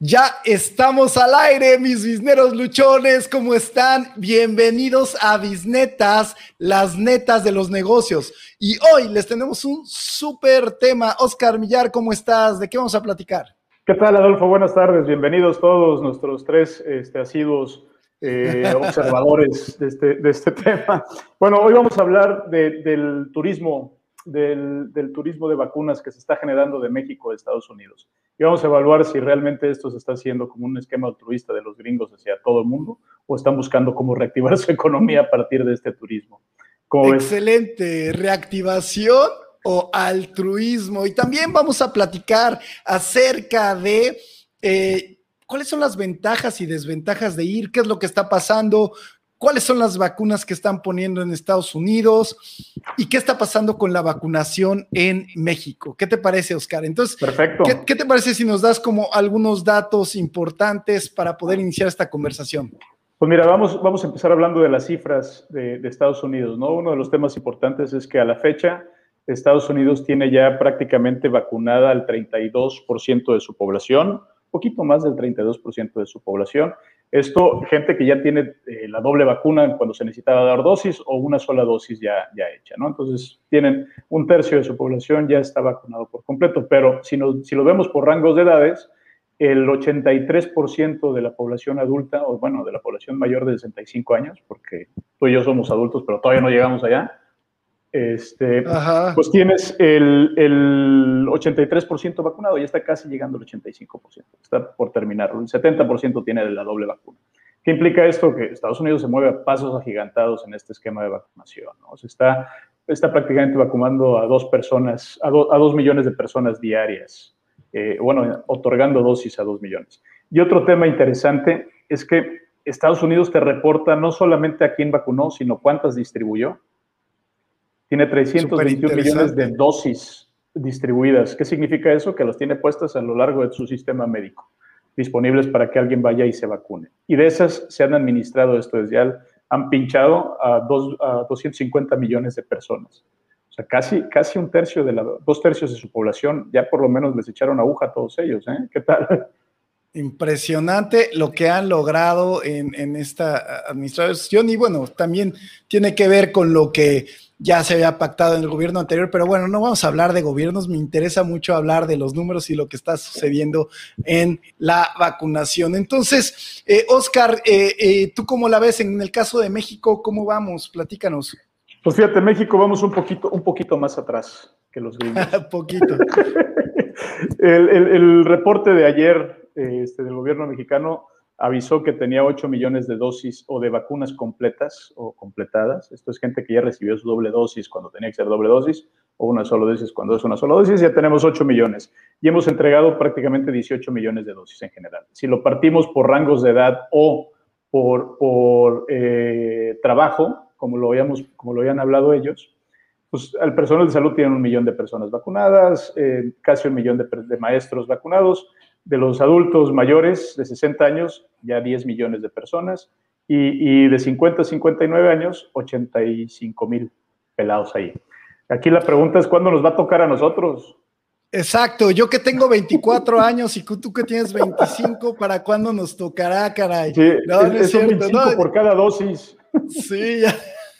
Ya estamos al aire, mis bisneros luchones, ¿cómo están? Bienvenidos a Bisnetas, las netas de los negocios. Y hoy les tenemos un súper tema. Oscar Millar, ¿cómo estás? ¿De qué vamos a platicar? ¿Qué tal, Adolfo? Buenas tardes. Bienvenidos todos nuestros tres este, asiduos eh, observadores de este, de este, tema. Bueno, hoy vamos a hablar del turismo del, turismo de vacunas que se está generando de México a Estados Unidos. Y vamos a evaluar si realmente esto se está haciendo como un esquema altruista de los gringos hacia todo el mundo o están buscando cómo reactivar su economía a partir de este turismo. Excelente, reactivación o altruismo. Y también vamos a platicar acerca de eh, cuáles son las ventajas y desventajas de ir, qué es lo que está pasando, cuáles son las vacunas que están poniendo en Estados Unidos y qué está pasando con la vacunación en México. ¿Qué te parece, Oscar? Entonces, Perfecto. ¿qué, te parece si nos das como algunos datos importantes para poder iniciar esta conversación? Pues mira, vamos, vamos a empezar hablando de las cifras de, de Estados Unidos, ¿no? Uno de los temas importantes es que a la fecha Estados Unidos tiene ya prácticamente vacunada al 32% de su población, poquito más del 32% de su población, esto, gente que ya tiene eh, la doble vacuna cuando se necesitaba dar dosis o una sola dosis ya, ya hecha, ¿no? Entonces, tienen un tercio de su población ya está vacunado por completo, pero si, si lo vemos por rangos de edades, el 83% de la población adulta, o bueno, de la población mayor de 65 años, porque tú y yo somos adultos, pero todavía no llegamos allá, este, pues tienes el, el 83% vacunado, ya está casi llegando al 85%, está por terminar, el 70% tiene la doble vacuna. ¿Qué implica esto? Que Estados Unidos se mueve a pasos agigantados en este esquema de vacunación, ¿no? Se está, está prácticamente vacunando a dos personas, a, a dos millones de personas diarias, eh, bueno, otorgando dosis a dos millones. Y otro tema interesante es que Estados Unidos te reporta no solamente a quién vacunó, sino cuántas distribuyó tiene 321 millones de dosis distribuidas. ¿Qué significa eso? Que las tiene puestas a lo largo de su sistema médico, disponibles para que alguien vaya y se vacune. Y de esas se han administrado, esto es, ya han pinchado a, dos, a 250 millones de personas. O sea, casi, casi un tercio de la, dos tercios de su población, ya por lo menos les echaron aguja a todos ellos. ¿eh? ¿Qué tal? Impresionante lo que han logrado en, en esta administración y bueno, también tiene que ver con lo que ya se había pactado en el gobierno anterior, pero bueno, no vamos a hablar de gobiernos, me interesa mucho hablar de los números y lo que está sucediendo en la vacunación. Entonces, eh, Oscar, eh, eh, ¿tú cómo la ves en el caso de México? ¿Cómo vamos? Platícanos. Pues fíjate, México vamos un poquito, un poquito más atrás que los gringos. poquito. el, reporte de ayer este, del gobierno mexicano avisó que tenía 8 millones de dosis o de vacunas completas o completadas. Esto es gente que ya recibió su doble dosis cuando tenía que ser doble dosis o una sola dosis cuando es una sola dosis. Ya tenemos 8 millones y hemos entregado prácticamente 18 millones de dosis en general. Si lo partimos por rangos de edad o por, por eh, trabajo, como lo, habíamos, como lo habían hablado ellos, pues el personal de salud tiene un millón de personas vacunadas, eh, casi un millón de, de maestros vacunados de los adultos mayores de 60 años, ya 10 millones de personas, y, de 50 a 59 años, 85 mil pelados ahí. Aquí la pregunta es, ¿cuándo nos va a tocar a nosotros? Exacto, yo que tengo 24 años y tú que tienes 25, ¿para cuándo nos tocará, caray? Sí, no, es, no por cada dosis. Sí, ya.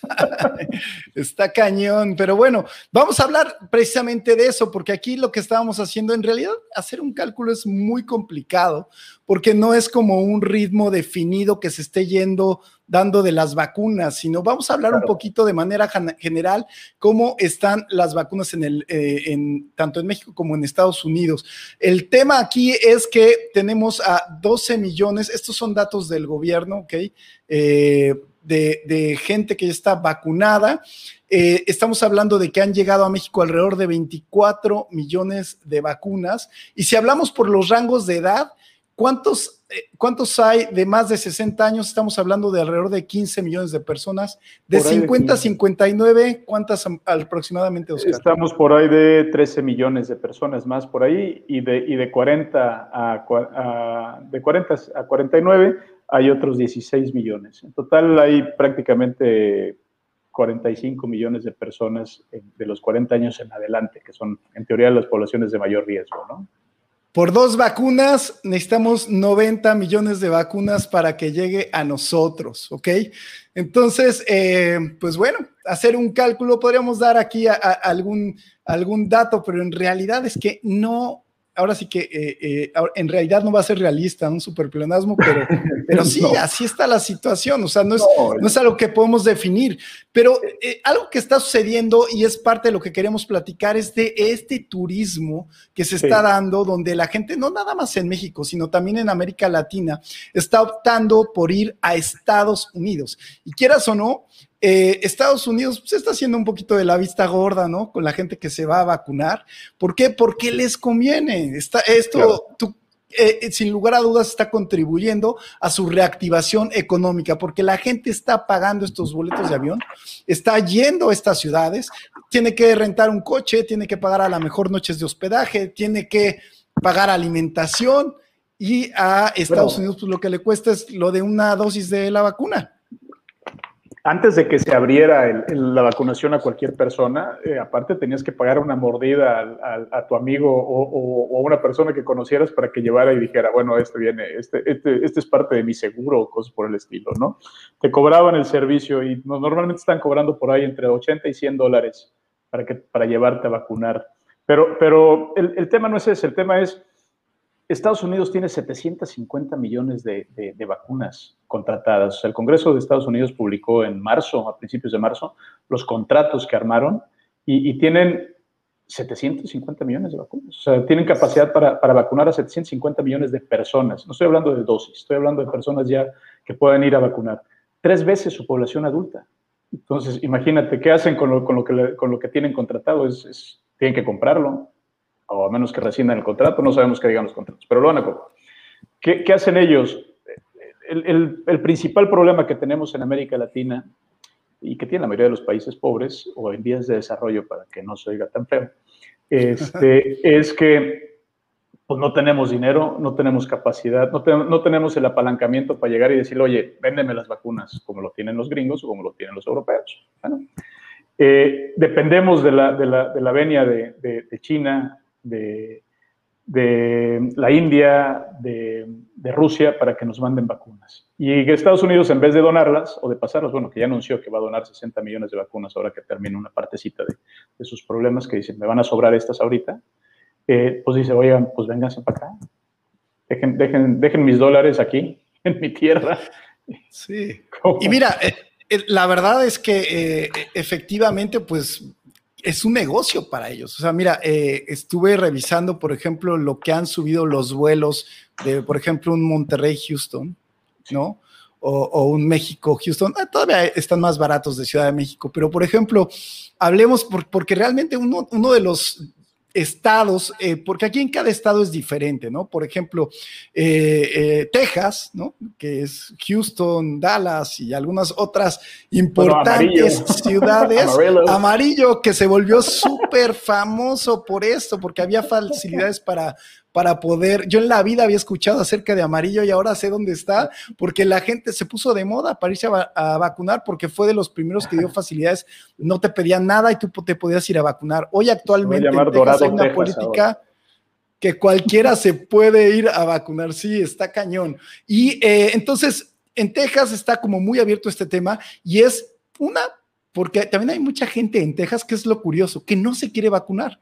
Está cañón, pero bueno, vamos a hablar precisamente de eso, porque aquí lo que estábamos haciendo, en realidad, hacer un cálculo es muy complicado, porque no es como un ritmo definido que se esté yendo dando de las vacunas, sino vamos a hablar un poquito de manera general cómo están las vacunas en el, eh, en, tanto en México como en Estados Unidos. El tema aquí es que tenemos a 12 millones, estos son datos del gobierno, ¿ok? Eh, de, gente que ya está vacunada. Eh, estamos hablando de que han llegado a México alrededor de 24 millones de vacunas. Y si hablamos por los rangos de edad, ¿cuántos, eh, ¿cuántos hay de más de 60 años? Estamos hablando de alrededor de 15 millones de personas. De 50 a 59, ¿cuántas aproximadamente, Estamos por ahí de 13 millones de personas más por ahí y de, y de 40 a, de 40 a 49 hay otros 16 millones. En total hay prácticamente 45 millones de personas de los 40 años en adelante, que son en teoría las poblaciones de mayor riesgo, ¿no? por dos vacunas necesitamos 90 millones de vacunas para que llegue a nosotros, ¿ok? Entonces, eh, pues bueno, hacer un cálculo, podríamos dar aquí algún, algún dato, pero en realidad es que no ahora sí que eh, eh, en realidad no va a ser realista, un superpleonasmo, pero, pero sí, así está la situación, o sea, no es, no, es algo que podemos definir, pero eh, algo que está sucediendo y es parte de lo que queremos platicar es de este turismo que se está dando, donde la gente, no nada más en México, sino también en América Latina, está optando por ir a Estados Unidos. Y quieras o no, eh, Estados Unidos se pues, está haciendo un poquito de la vista gorda, ¿no? Con la gente que se va a vacunar. ¿Por qué? Porque les conviene. Está, esto, eh, eh, sin lugar a dudas, está contribuyendo a su reactivación económica, porque la gente está pagando estos boletos de avión, está yendo a estas ciudades, tiene que rentar un coche, tiene que pagar a la mejor noches de hospedaje, tiene que pagar alimentación y a Estados Unidos pues lo que le cuesta es lo de una dosis de la vacuna antes de que se abriera la vacunación a cualquier persona, eh, aparte tenías que pagar una mordida a, tu amigo o, a una persona que conocieras para que llevara y dijera, bueno, este viene, este, este, este es parte de mi seguro o cosas por el estilo, ¿no? Te cobraban el servicio y normalmente están cobrando por ahí entre 80 y 100 dólares para, que, para llevarte a vacunar. Pero, pero el, el tema no es ese, el tema es Estados Unidos tiene 750 millones de, vacunas contratadas. el Congreso de Estados Unidos publicó en marzo, a principios de marzo, los contratos que armaron y, tienen 750 millones de vacunas. O sea, tienen capacidad para, vacunar a 750 millones de personas. No estoy hablando de dosis, estoy hablando de personas ya que pueden ir a vacunar. Tres veces su población adulta. Entonces, imagínate, ¿qué hacen con lo, que, con lo que tienen contratado? es, tienen que comprarlo o a menos que rescindan el contrato, no sabemos qué digan los contratos, pero lo van a comprar. ¿Qué, hacen ellos? El, principal problema que tenemos en América Latina y que tiene la mayoría de los países pobres o en vías de desarrollo, para que no se oiga tan feo, este, es que pues, no tenemos dinero, no tenemos capacidad, no, no, tenemos el apalancamiento para llegar y decir, oye, véndeme las vacunas como lo tienen los gringos o como lo tienen los europeos. Eh, dependemos de la, de la, de la venia de, de China, de, la India, de, Rusia, para que nos manden vacunas. Y Estados Unidos, en vez de donarlas o de pasarlas, bueno, que ya anunció que va a donar 60 millones de vacunas ahora que termine una partecita de, sus problemas, que dicen, me van a sobrar estas ahorita, eh, pues dice, oigan, pues vénganse para acá. Dejen, dejen, dejen mis dólares aquí, en mi tierra. Sí. Y mira, eh, eh, la verdad es que efectivamente, pues es un negocio para ellos. O sea, mira, eh, estuve revisando, por ejemplo, lo que han subido los vuelos de, por ejemplo, un Monterrey-Houston, ¿no? O, un México-Houston. Ah, todavía están más baratos de Ciudad de México, pero por ejemplo, hablemos porque realmente uno, uno de los estados, eh, porque aquí en cada estado es diferente, ¿no? Por ejemplo, eh, eh, Texas, ¿no? Que es Houston, Dallas y algunas otras importantes ciudades. Amarillo, que se volvió súper famoso por esto, porque había facilidades para para poder, yo en la vida había escuchado acerca de amarillo y ahora sé dónde está, porque la gente se puso de moda para irse a, vacunar porque fue de los primeros que dio facilidades, no te pedían nada y tú te podías ir a vacunar. Hoy actualmente en Texas hay una política que cualquiera se puede ir a vacunar, sí, está cañón. Y eh, entonces en Texas está como muy abierto este tema y es una, porque también hay mucha gente en Texas, que es lo curioso, que no se quiere vacunar.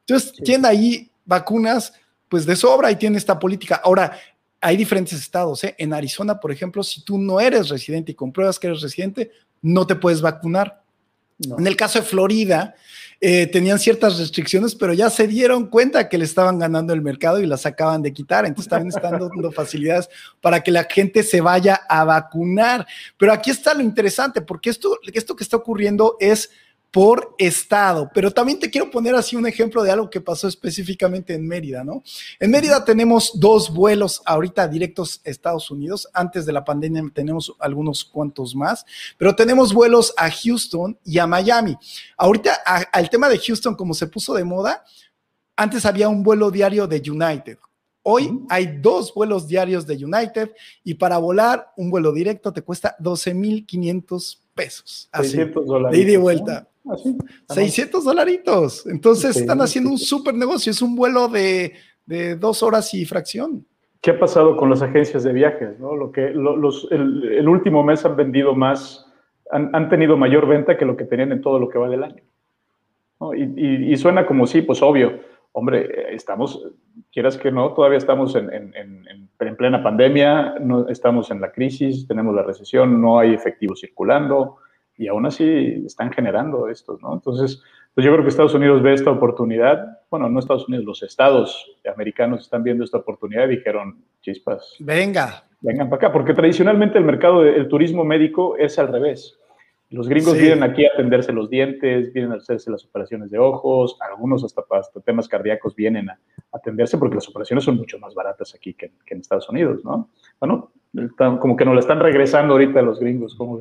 Entonces, tienen ahí vacunas pues de sobra y tiene esta política. Ahora, hay diferentes estados. ¿eh? En Arizona, por ejemplo, si tú no eres residente y compruebas que eres residente, no te puedes vacunar. En el caso de Florida, eh, tenían ciertas restricciones, pero ya se dieron cuenta que le estaban ganando el mercado y las acaban de quitar. Entonces también están dando facilidades para que la gente se vaya a vacunar. Pero aquí está lo interesante, porque esto, esto que está ocurriendo es por estado. Pero también te quiero poner así un ejemplo de algo que pasó específicamente en Mérida, ¿no? En Mérida tenemos dos vuelos ahorita directos a Estados Unidos. Antes de la pandemia tenemos algunos cuantos más, pero tenemos vuelos a Houston y a Miami. Ahorita al tema de Houston, como se puso de moda, antes había un vuelo diario de United. Hoy hay dos vuelos diarios de United y para volar un vuelo directo te cuesta 12.500 pesos. Así, de ida y vuelta. 600 dolaritos. Entonces están haciendo un súper negocio. Es un vuelo de de dos horas y fracción. ¿Qué ha pasado con las agencias de viajes? ¿no? Lo que, los, el, último mes han vendido más, han, tenido mayor venta que lo que tenían en todo lo que va del año. Y, suena como sí, pues obvio. Hombre, estamos, quieras que no, todavía estamos en, en, en, plena pandemia, no, estamos en la crisis, tenemos la recesión, no hay efectivo circulando y aún así están generando estos, ¿no? Entonces, pues yo creo que Estados Unidos ve esta oportunidad, bueno, no Estados Unidos, los estados americanos están viendo esta oportunidad y dijeron, chispas. Venga. Vengan para acá, porque tradicionalmente el mercado del turismo médico es al revés. Los gringos vienen aquí a atenderse los dientes, vienen a hacerse las operaciones de ojos, algunos hasta, hasta temas cardíacos vienen a atenderse porque las operaciones son mucho más baratas aquí que, en Estados Unidos, ¿no? Bueno, como que nos la están regresando ahorita los gringos, ¿cómo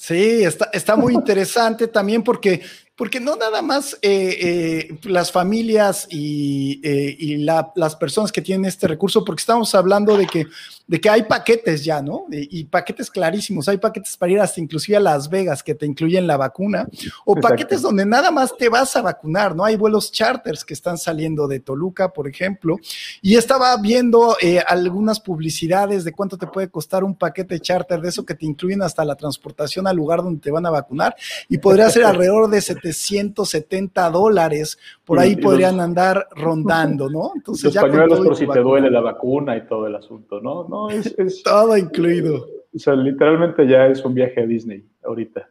Sí, está, está muy interesante también porque porque no nada más eh, eh, las familias y, eh, las personas que tienen este recurso, porque estamos hablando de que, de que hay paquetes ya, ¿no? Y, paquetes clarísimos, hay paquetes para ir hasta inclusive a Las Vegas que te incluyen la vacuna, o paquetes donde nada más te vas a vacunar, ¿no? Hay vuelos charters que están saliendo de Toluca, por ejemplo, y estaba viendo algunas publicidades de cuánto te puede costar un paquete charter de eso que te incluyen hasta la transportación al lugar donde te van a vacunar, y podría ser alrededor de 7 170 dólares, por ahí podrían andar rondando, ¿no? Entonces, los ya pañuelos por si te duele la vacuna y todo el asunto, ¿no? No, es, todo incluido. O sea, literalmente ya es un viaje a Disney ahorita.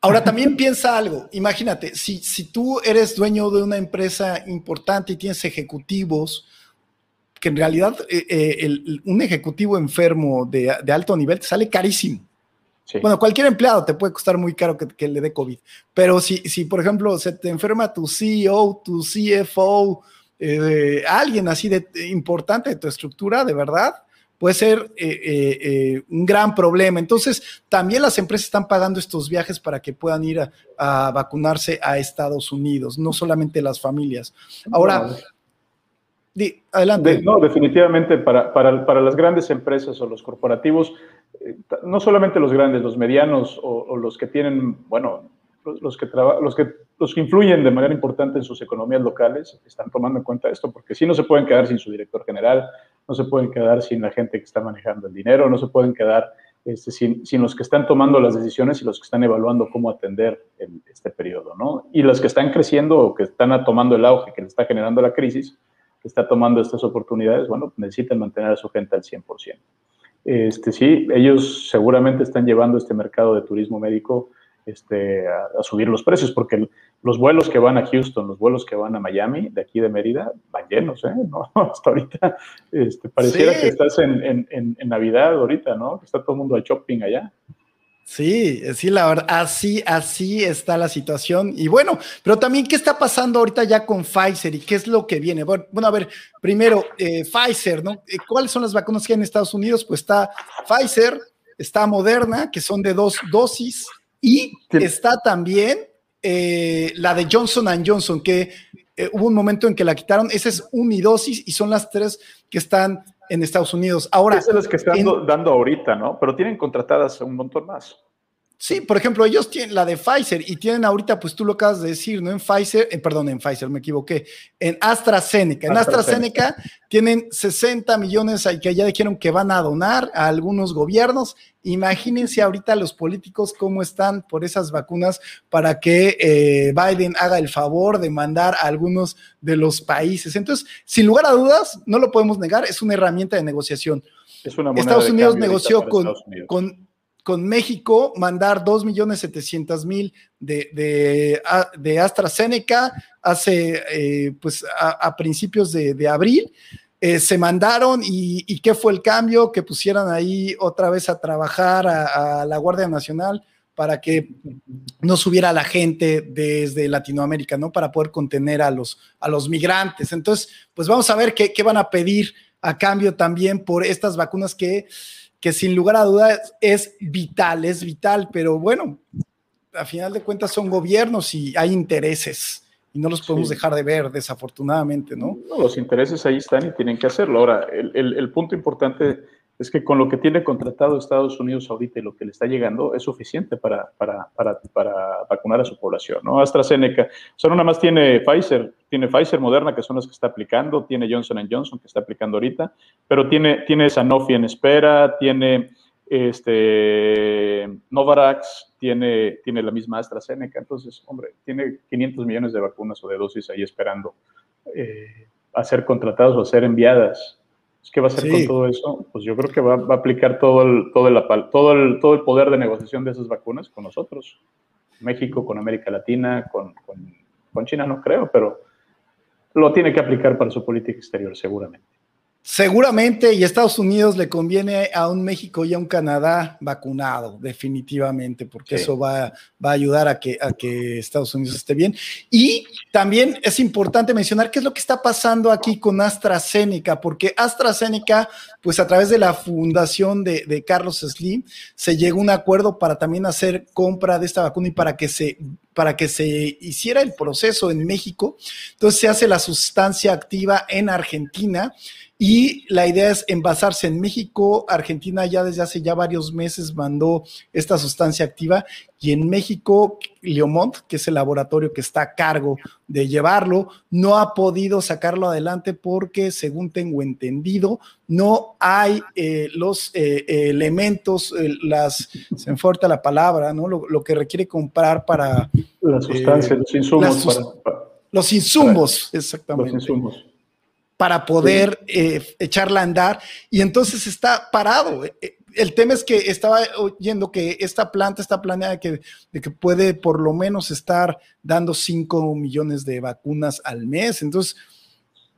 Ahora también piensa algo, imagínate, si, si tú eres dueño de una empresa importante y tienes ejecutivos, que en realidad eh, eh, un ejecutivo enfermo de, de, alto nivel te sale carísimo. Bueno, cualquier empleado te puede costar muy caro que, le dé COVID, pero si, si, por ejemplo, se te enferma tu CEO, tu CFO, eh, alguien así de importante de tu estructura, de verdad, puede ser eh, eh, un gran problema. Entonces, también las empresas están pagando estos viajes para que puedan ir a, vacunarse a Estados Unidos, no solamente las familias. Ahora, adelante. no, definitivamente para, para, para, las grandes empresas o los corporativos, no solamente los grandes, los medianos o, los que tienen, bueno, los, que los, que, los que influyen de manera importante en sus economías locales están tomando en cuenta esto, porque si no se pueden quedar sin su director general, no se pueden quedar sin la gente que está manejando el dinero, no se pueden quedar este, sin, sin, los que están tomando las decisiones y los que están evaluando cómo atender este periodo, ¿no? Y los que están creciendo o que están tomando el auge que le está generando la crisis, que está tomando estas oportunidades, bueno, necesitan mantener a su gente al 100%. Este, sí, ellos seguramente están llevando este mercado de turismo médico este, a, subir los precios, porque los vuelos que van a Houston, los vuelos que van a Miami, de aquí de Mérida, van llenos, ¿eh? ¿No? Hasta ahorita este, pareciera que estás en, en, en, Navidad ahorita, ¿no? Que está todo el mundo a shopping allá. Sí, sí, la verdad, así, así está la situación. Y bueno, pero también, ¿qué está pasando ahorita ya con Pfizer y qué es lo que viene? Bueno, a ver, primero, eh, Pfizer, ¿no? Eh, ¿Cuáles son las vacunas que hay en Estados Unidos? Pues está Pfizer, está Moderna, que son de dos dosis, y está también eh, la de Johnson Johnson, que hubo un momento en que la quitaron. Esa es unidosis y son las tres que están en Estados Unidos. Ahora. Esas son las que están dando ahorita, ¿no? Pero tienen contratadas un montón más. Sí, por ejemplo, ellos tienen la de Pfizer y tienen ahorita, pues tú lo acabas de decir, ¿no? En Pfizer, eh, perdón, en Pfizer, me equivoqué, en AstraZeneca. En AstraZeneca, tienen 60 millones que ya dijeron que van a donar a algunos gobiernos. Imagínense ahorita los políticos cómo están por esas vacunas para que eh, Biden haga el favor de mandar a algunos de los países. Entonces, sin lugar a dudas, no lo podemos negar, es una herramienta de negociación. Es una Estados Unidos negoció con, con con México mandar 2.700.000 de, de, de AstraZeneca hace, eh, pues, a, principios de, abril. Eh, se mandaron y, qué fue el cambio, que pusieran ahí otra vez a trabajar a, la Guardia Nacional para que no subiera la gente desde Latinoamérica, ¿no? Para poder contener a los, a los migrantes. Entonces, pues vamos a ver qué, qué van a pedir a cambio también por estas vacunas que que sin lugar a dudas es vital, es vital, pero bueno, a final de cuentas son gobiernos y hay intereses y no los podemos dejar de ver, desafortunadamente, ¿no? Los intereses ahí están y tienen que hacerlo. Ahora, el, punto importante es que con lo que tiene contratado Estados Unidos ahorita y lo que le está llegando es suficiente para, para, para, para vacunar a su población, ¿no? AstraZeneca, o sea, nada más tiene Pfizer, tiene Pfizer, Moderna, que son las que está aplicando, tiene Johnson Johnson, que está aplicando ahorita, pero tiene, tiene Sanofi en espera, tiene este, Novavax, tiene, tiene la misma AstraZeneca, entonces, hombre, tiene 500 millones de vacunas o de dosis ahí esperando eh, a ser contratadas o a ser enviadas ¿Qué va a hacer con todo eso? Pues yo creo que va, a aplicar todo el, todo, el, todo, el, todo el poder de negociación de esas vacunas con nosotros. México, con América Latina, con, con, con China no creo, pero lo tiene que aplicar para su política exterior seguramente. Seguramente, y Estados Unidos le conviene a un México y a un Canadá vacunado, definitivamente, porque eso va, va, a ayudar a que, a que Estados Unidos esté bien. Y también es importante mencionar qué es lo que está pasando aquí con AstraZeneca, porque AstraZeneca, pues a través de la fundación de, de Carlos Slim, se llegó a un acuerdo para también hacer compra de esta vacuna y para que se para que se hiciera el proceso en México. Entonces se hace la sustancia activa en Argentina y la idea es envasarse en México. Argentina ya desde hace ya varios meses mandó esta sustancia activa y en México, Leomont, que es el laboratorio que está a cargo de llevarlo, no ha podido sacarlo adelante porque, según tengo entendido, no hay eh, los eh, elementos, eh, las, se me falta la palabra, ¿no? Lo, que requiere comprar para... La sustancia, los insumos. los insumos, exactamente. Los insumos para poder eh, echarla a andar y entonces está parado. Eh, eh, el tema es que estaba oyendo que esta planta está planeada que, de que puede por lo menos estar dando 5 millones de vacunas al mes. Entonces,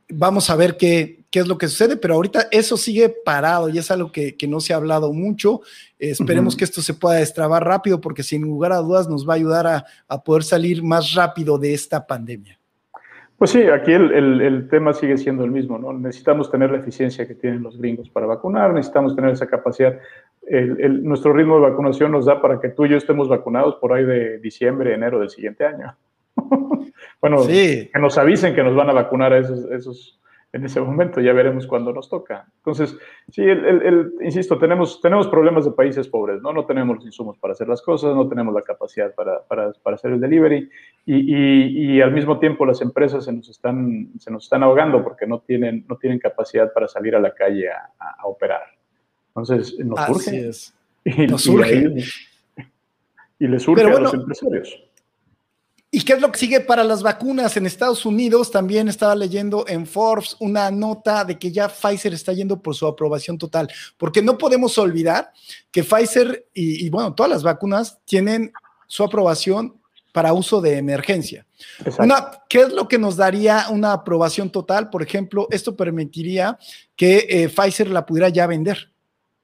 vamos a ver qué, qué, es lo que sucede, pero ahorita eso sigue parado y es algo que, que no se ha hablado mucho. esperemos que esto se pueda destrabar rápido porque sin lugar a dudas nos va a ayudar a, a poder salir más rápido de esta pandemia. Pues sí, aquí el, el, tema sigue siendo el mismo, ¿no? Necesitamos tener la eficiencia que tienen los gringos para vacunar, necesitamos tener esa capacidad. El, nuestro ritmo de vacunación nos da para que tú y yo estemos vacunados por ahí de diciembre, enero del siguiente año. bueno, que nos avisen que nos van a vacunar a esos, esos en ese momento, ya veremos cuándo nos toca. Entonces, sí, el, insisto, tenemos, tenemos problemas de países pobres, ¿no? No tenemos los insumos para hacer las cosas, no tenemos la capacidad para, para, para hacer el delivery y, y, al mismo tiempo las empresas se nos están, se nos están ahogando porque no tienen, no tienen capacidad para salir a la calle a, a, operar. Entonces, nos Así surge. Es. Y, nos surge. Y, les surge a los empresarios. ¿Y qué es lo que sigue para las vacunas? En Estados Unidos también estaba leyendo en Forbes una nota de que ya Pfizer está yendo por su aprobación total, porque no podemos olvidar que Pfizer y, bueno, todas las vacunas tienen su aprobación para uso de emergencia. Una, ¿Qué es lo que nos daría una aprobación total? Por ejemplo, esto permitiría que eh, Pfizer la pudiera ya vender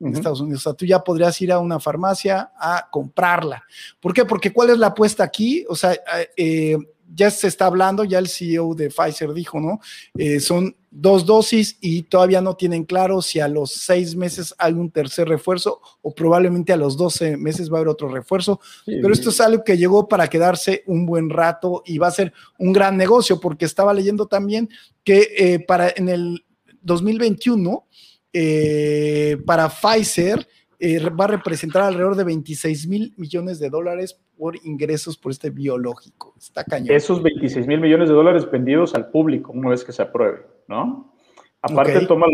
en Estados Unidos. O sea, tú ya podrías ir a una farmacia a comprarla. ¿Por qué? Porque ¿cuál es la apuesta aquí? O sea, eh, ya se está hablando, ya el CEO de Pfizer dijo, ¿no? Eh, son dos dosis y todavía no tienen claro si a los seis meses hay un tercer refuerzo o probablemente a los doce meses va a haber otro refuerzo. Pero esto es algo que llegó para quedarse un buen rato y va a ser un gran negocio porque estaba leyendo también que eh, para en el 2021 eh, para Pfizer eh, va a representar alrededor de 26 mil millones de dólares por ingresos por este biológico. Está cañón. Esos 26 mil millones de dólares vendidos al público una vez que se apruebe, ¿no? Aparte, toma,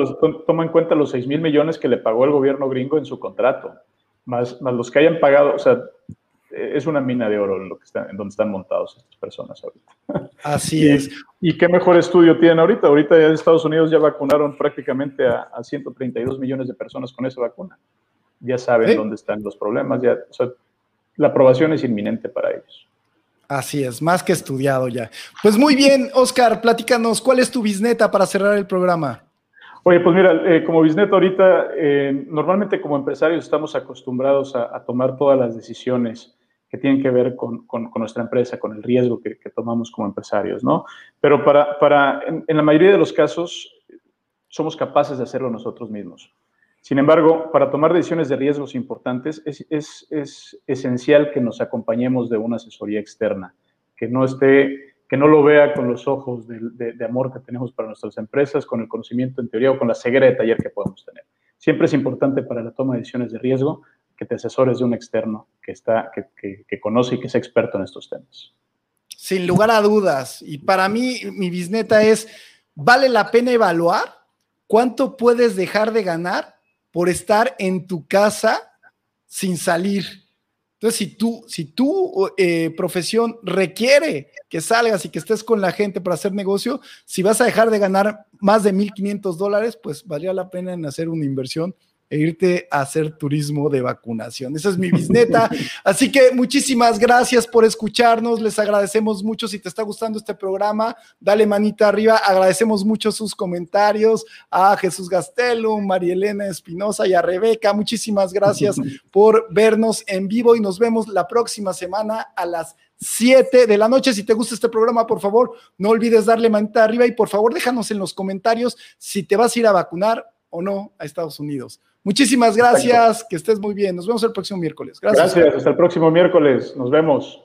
toma en cuenta los 6 mil millones que le pagó el gobierno gringo en su contrato, más, más los que hayan pagado, o sea, es una mina de oro en, lo que están, en donde están montados estas personas ahorita. Así es. ¿Y qué mejor estudio tienen ahorita? Ahorita ya Estados Unidos ya vacunaron prácticamente a, 132 millones de personas con esa vacuna. Ya saben dónde están los problemas, ya, la aprobación es inminente para ellos. Así es, más que estudiado ya. Pues muy bien, Oscar, platícanos, ¿cuál es tu bisneta para cerrar el programa? Oye, pues mira, eh, como bisneta ahorita, eh, normalmente como empresarios estamos acostumbrados a, tomar todas las decisiones que tienen que ver con, nuestra empresa, con el riesgo que, tomamos como empresarios, ¿no? Pero para, para en, la mayoría de los casos somos capaces de hacerlo nosotros mismos. Sin embargo, para tomar decisiones de riesgos importantes es, es, es esencial que nos acompañemos de una asesoría externa, que no esté que no lo vea con los ojos de, de, amor que tenemos para nuestras empresas, con el conocimiento en teoría o con la ceguera de taller que podemos tener. siempre es importante para la toma de decisiones de riesgo que te asesores de un externo que, está, que, que conoce y que es experto en estos temas. Sin lugar a dudas. Y para mí, mi bisneta es, ¿vale la pena evaluar cuánto puedes dejar de ganar por estar en tu casa sin salir? Entonces, si tú, si tu eh, profesión requiere que salgas y que estés con la gente para hacer negocio, si vas a dejar de ganar más de 1.500 dólares, pues valía la pena en hacer una inversión e irte a hacer turismo de vacunación. Esa es mi bisneta. Así que muchísimas gracias por escucharnos. Les agradecemos mucho. Si te está gustando este programa, dale manita arriba. Agradecemos mucho sus comentarios a Jesús Gastelum, María Elena Espinosa y a Rebeca. Muchísimas gracias por vernos en vivo y nos vemos la próxima semana a las 7 de la noche. Si te gusta este programa, por favor, no olvides darle manita arriba y por favor déjanos en los comentarios si te vas a ir a vacunar o no a Estados Unidos. Muchísimas gracias, que estés muy bien. Nos vemos el próximo miércoles. Gracias. Gracias, hasta el próximo miércoles. Nos vemos.